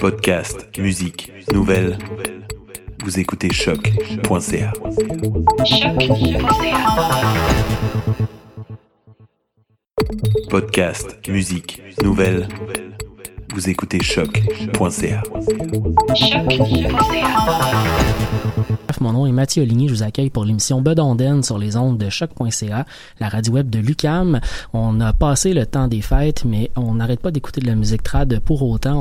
Podcast, musique, nouvelles. Vous écoutez choc.ca. Podcast, musique, nouvelles. Vous écoutez choc.ca. Mon nom est Mathieu Oligny, je vous accueille pour l'émission Bedonden sur les ondes de choc.ca, la radio web de Lucam. On a passé le temps des fêtes, mais on n'arrête pas d'écouter de la musique trad pour autant.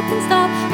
nothing stop.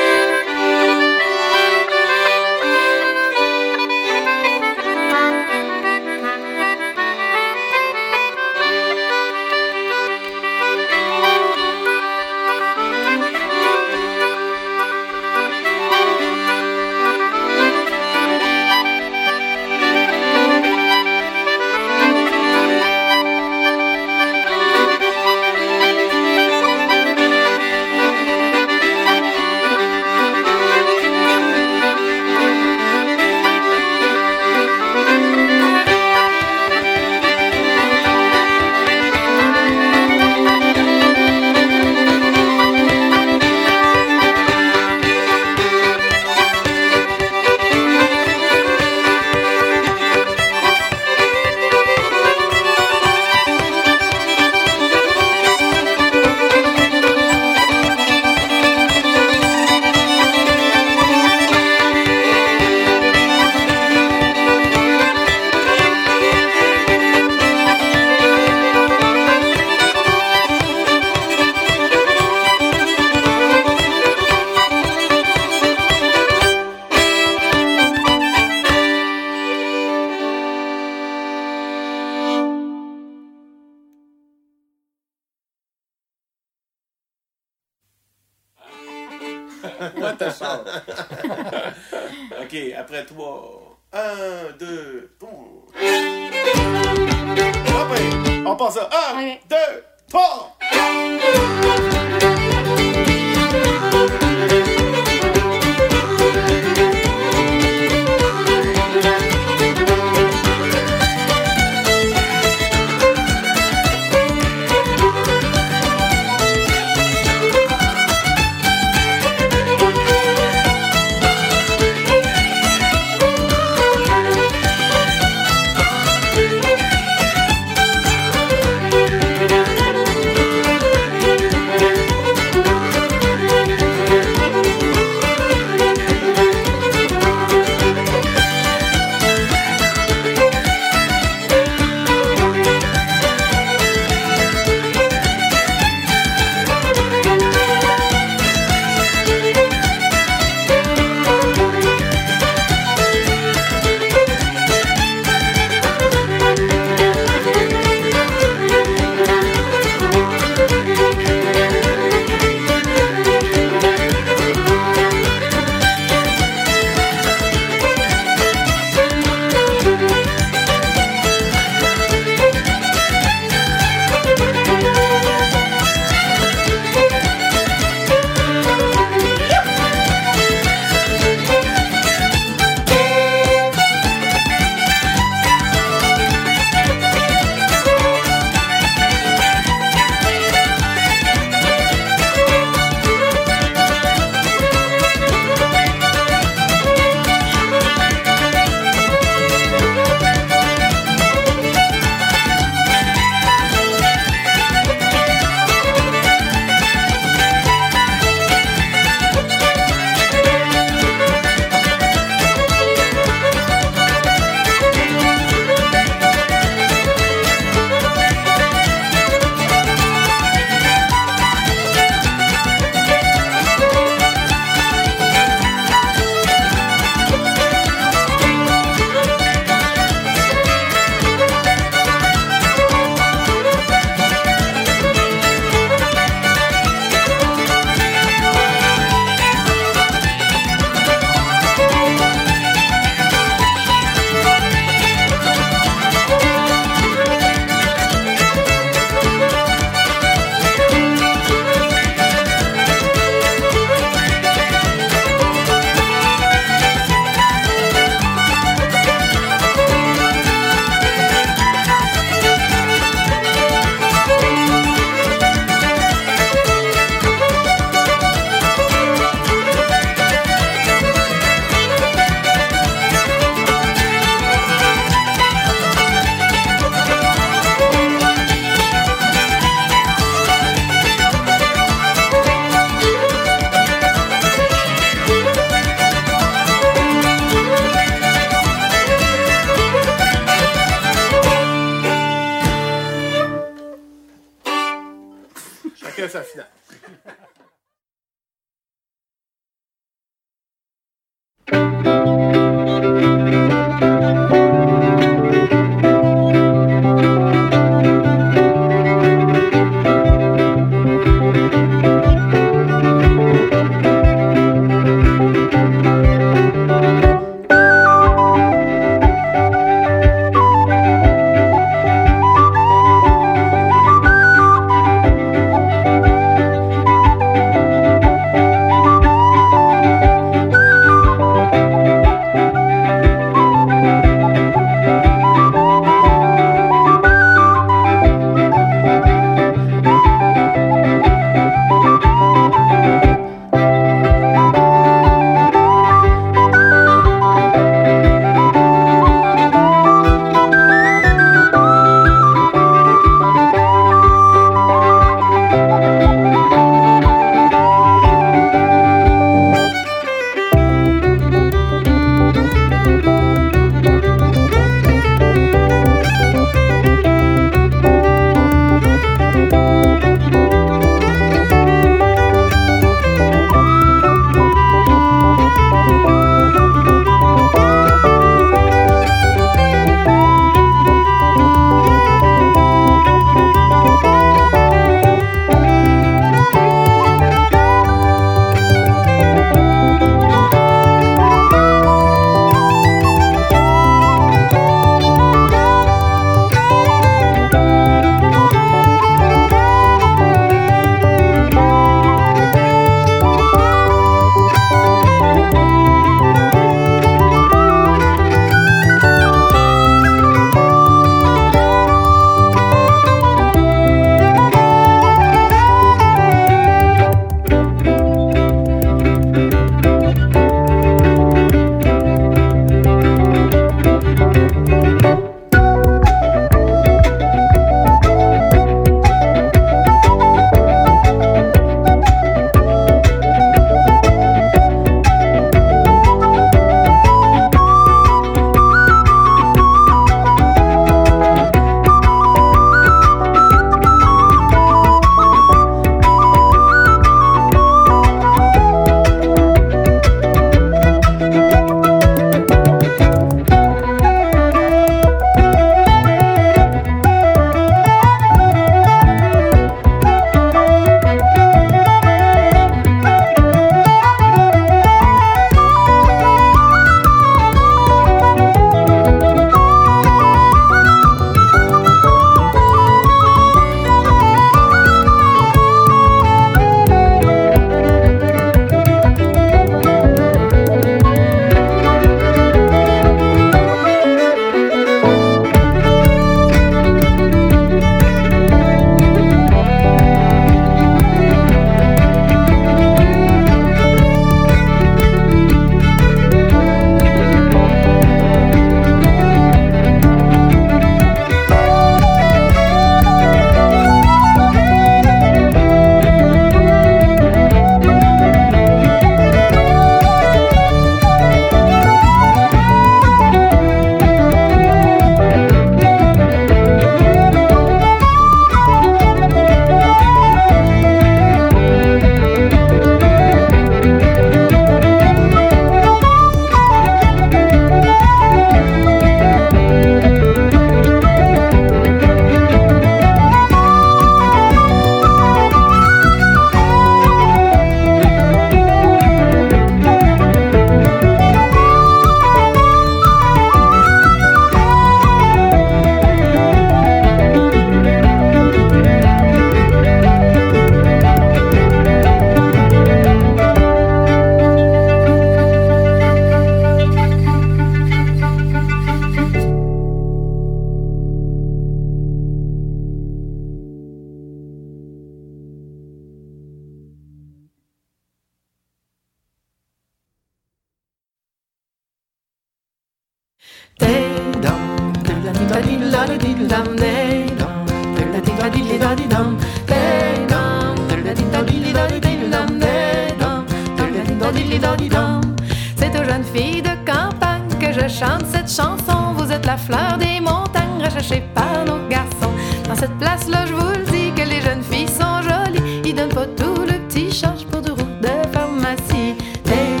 Fleur des montagnes recherchée par nos garçons. Dans cette place-là, je vous le dis que les jeunes filles sont jolies. Ils donnent pas tout le petit change pour du route de pharmacie. Elles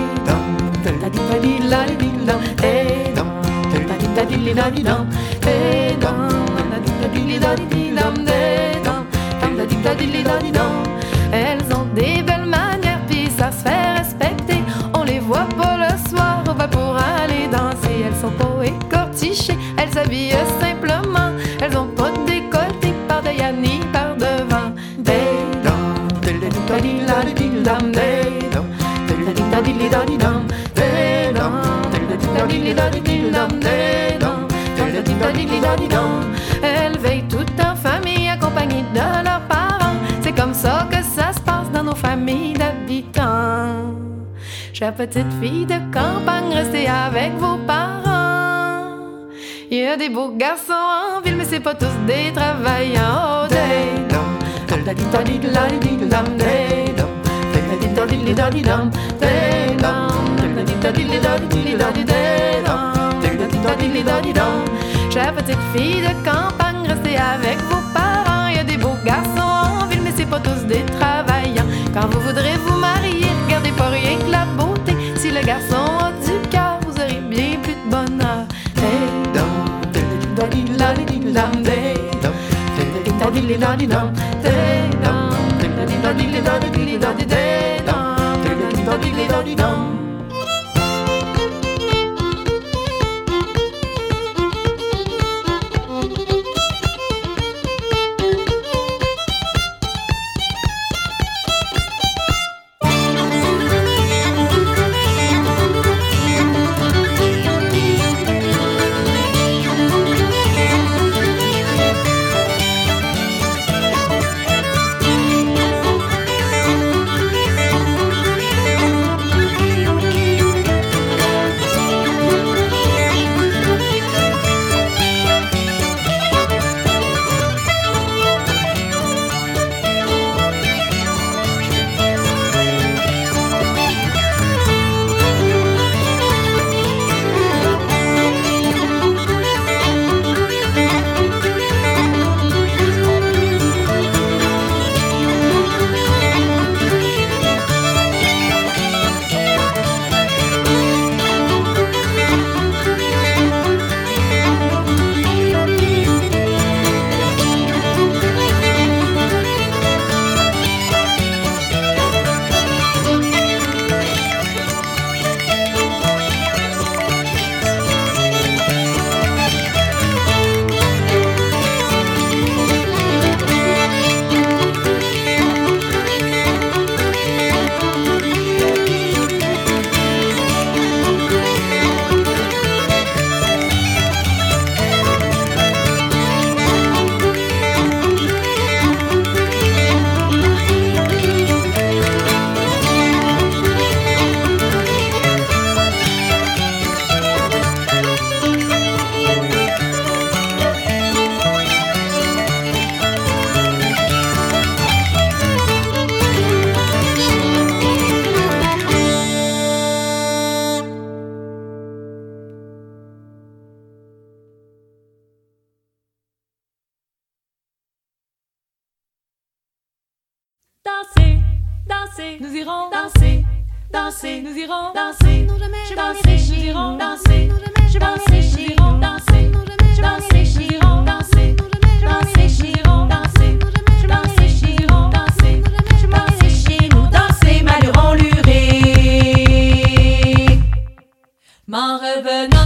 Elles veillent toutes en famille, accompagnées de leurs parents. C'est comme ça que ça se passe dans nos familles d'habitants. Chère petite fille de campagne, restez avec vos parents. Il y a des beaux garçons en ville, mais c'est pas tous des travailleurs. Chère petite fille de campagne, restez avec vos parents. Il y a des beaux garçons en ville, mais c'est pas tous des travailleurs. Quand vous voudrez vous marier, regardez pas rien que la beauté. Si le garçon a du cœur, vous aurez bien plus de bonheur. Danser, nous irons danser, danser, nous irons danser, danser, nous irons danser, danser, nous irons danser, danser, nous irons danser, danser, nous irons danser, danser, nous irons danser, danser chez nous, danser, malheureux luré. M'en revenant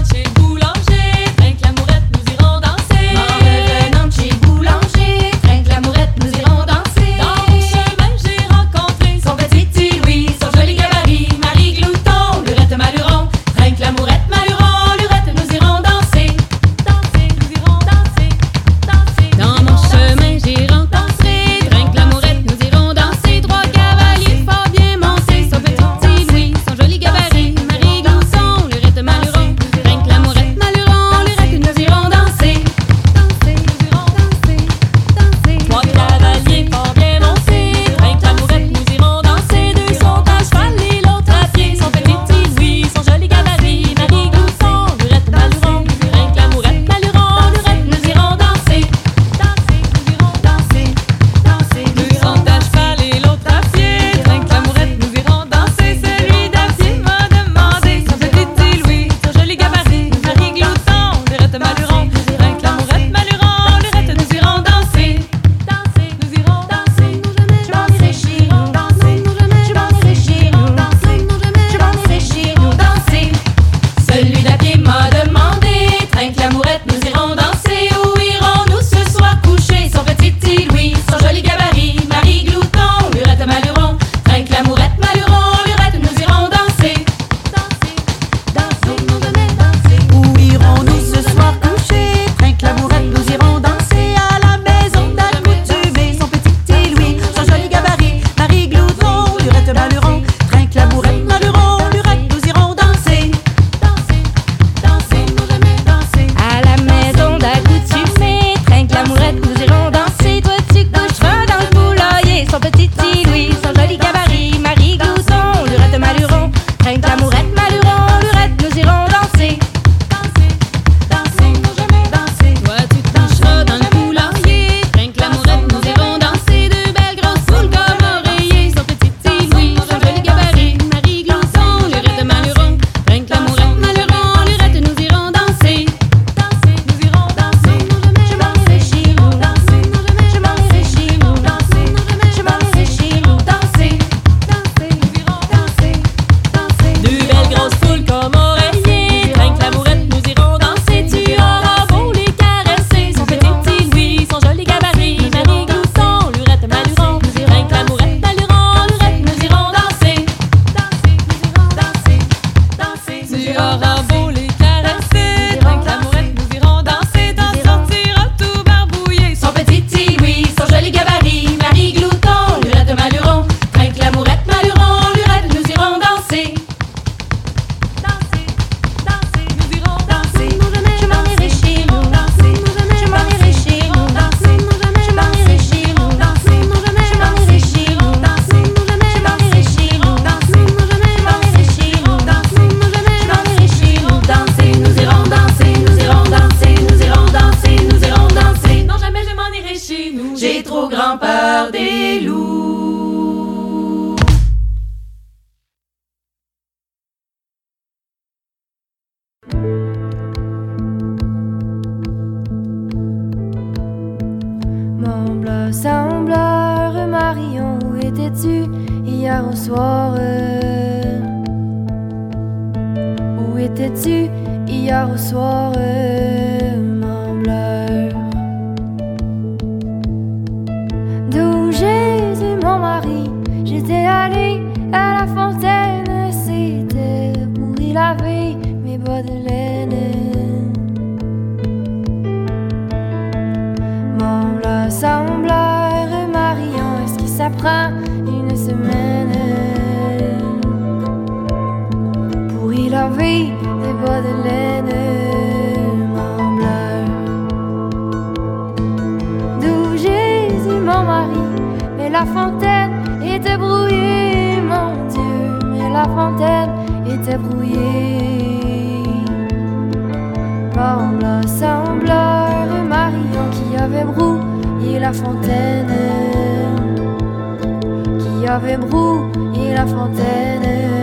avait brou et la fontaine.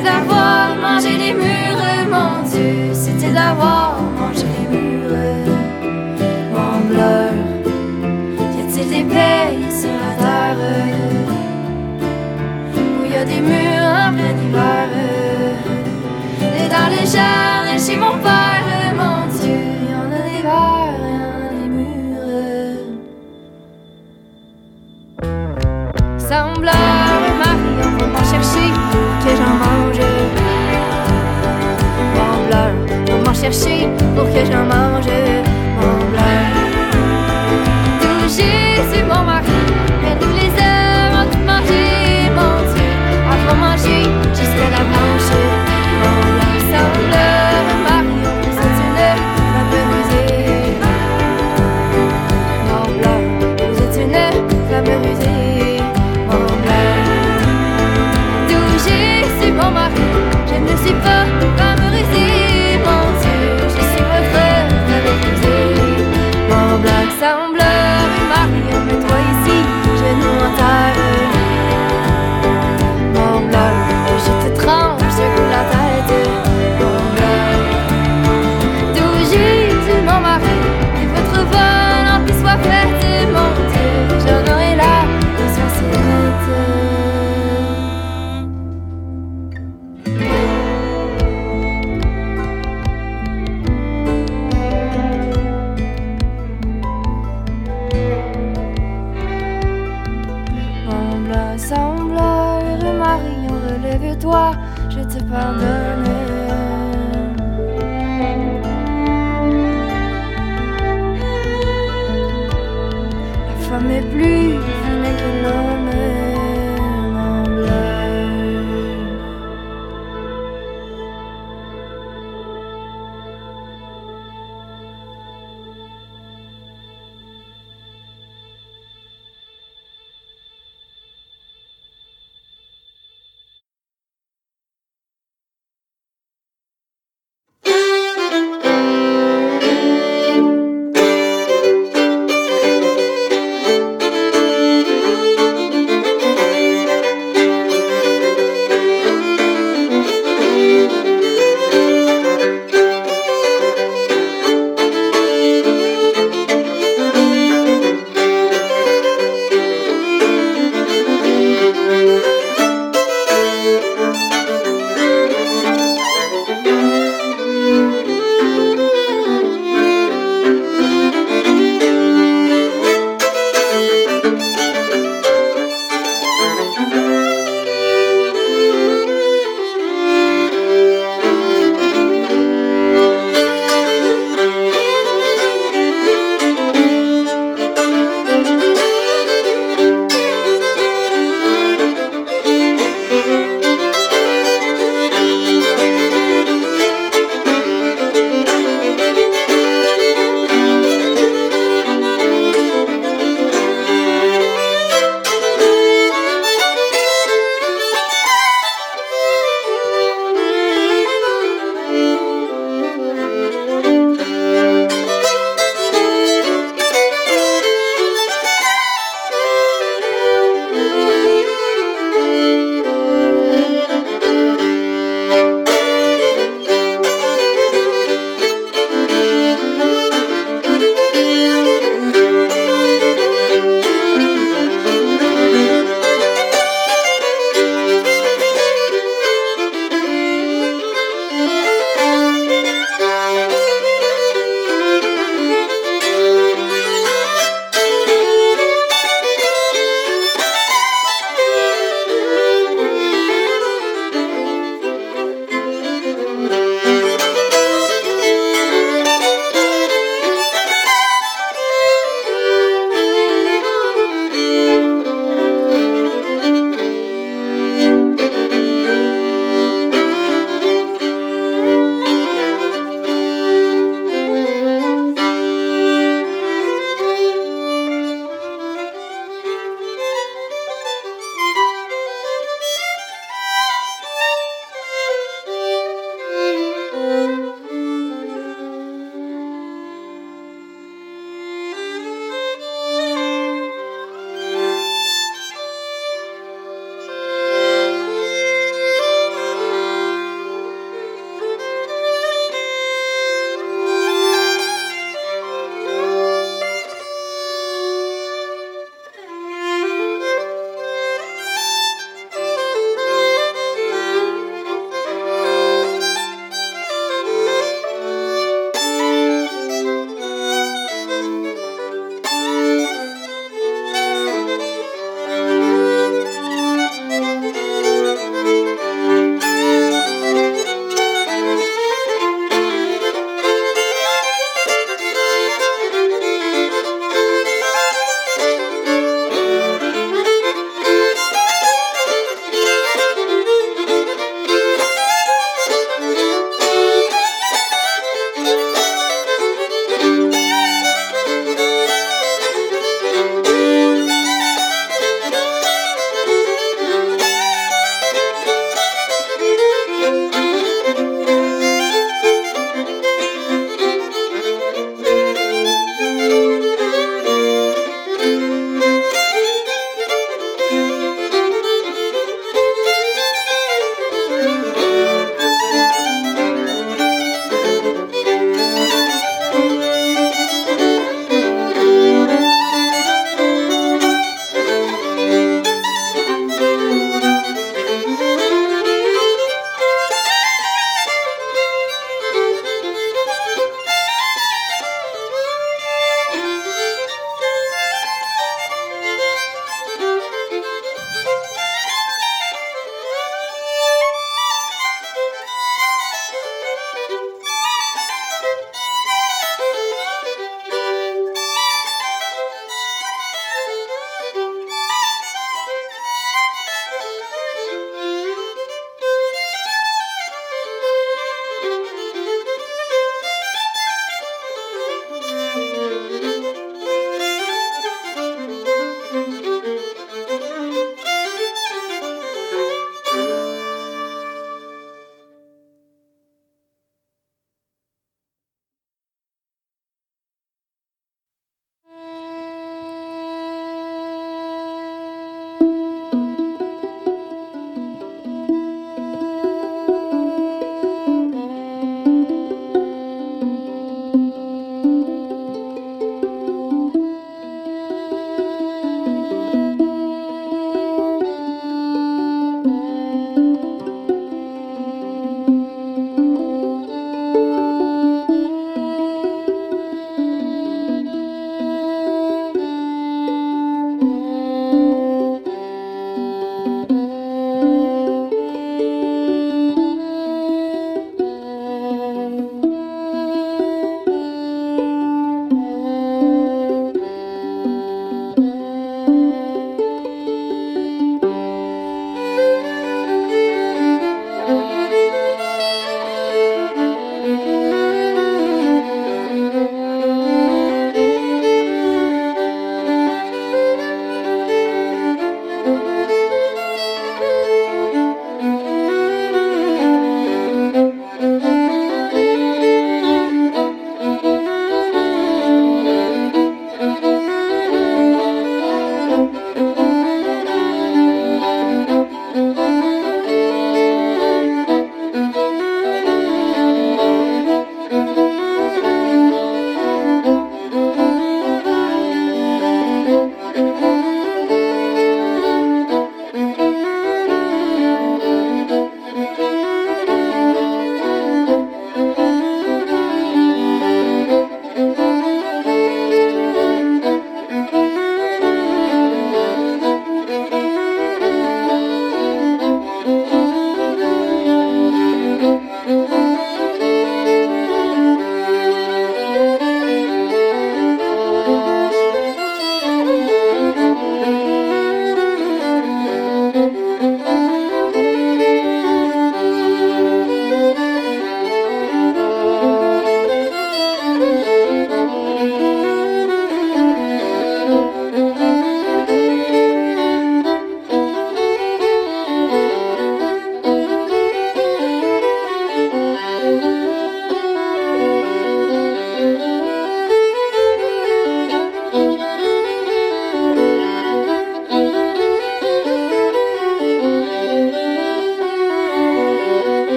c'était d'avoir mangé les murs, mon Dieu, c'était d'avoir mangé les murs. Mon bleu, y a-t-il des pays sur la terre où y a des murs en plein hiver? Et dans les jardins chez mon père, mon Dieu, y en a des verres. Semblable m'en chercher pour que j'en mange.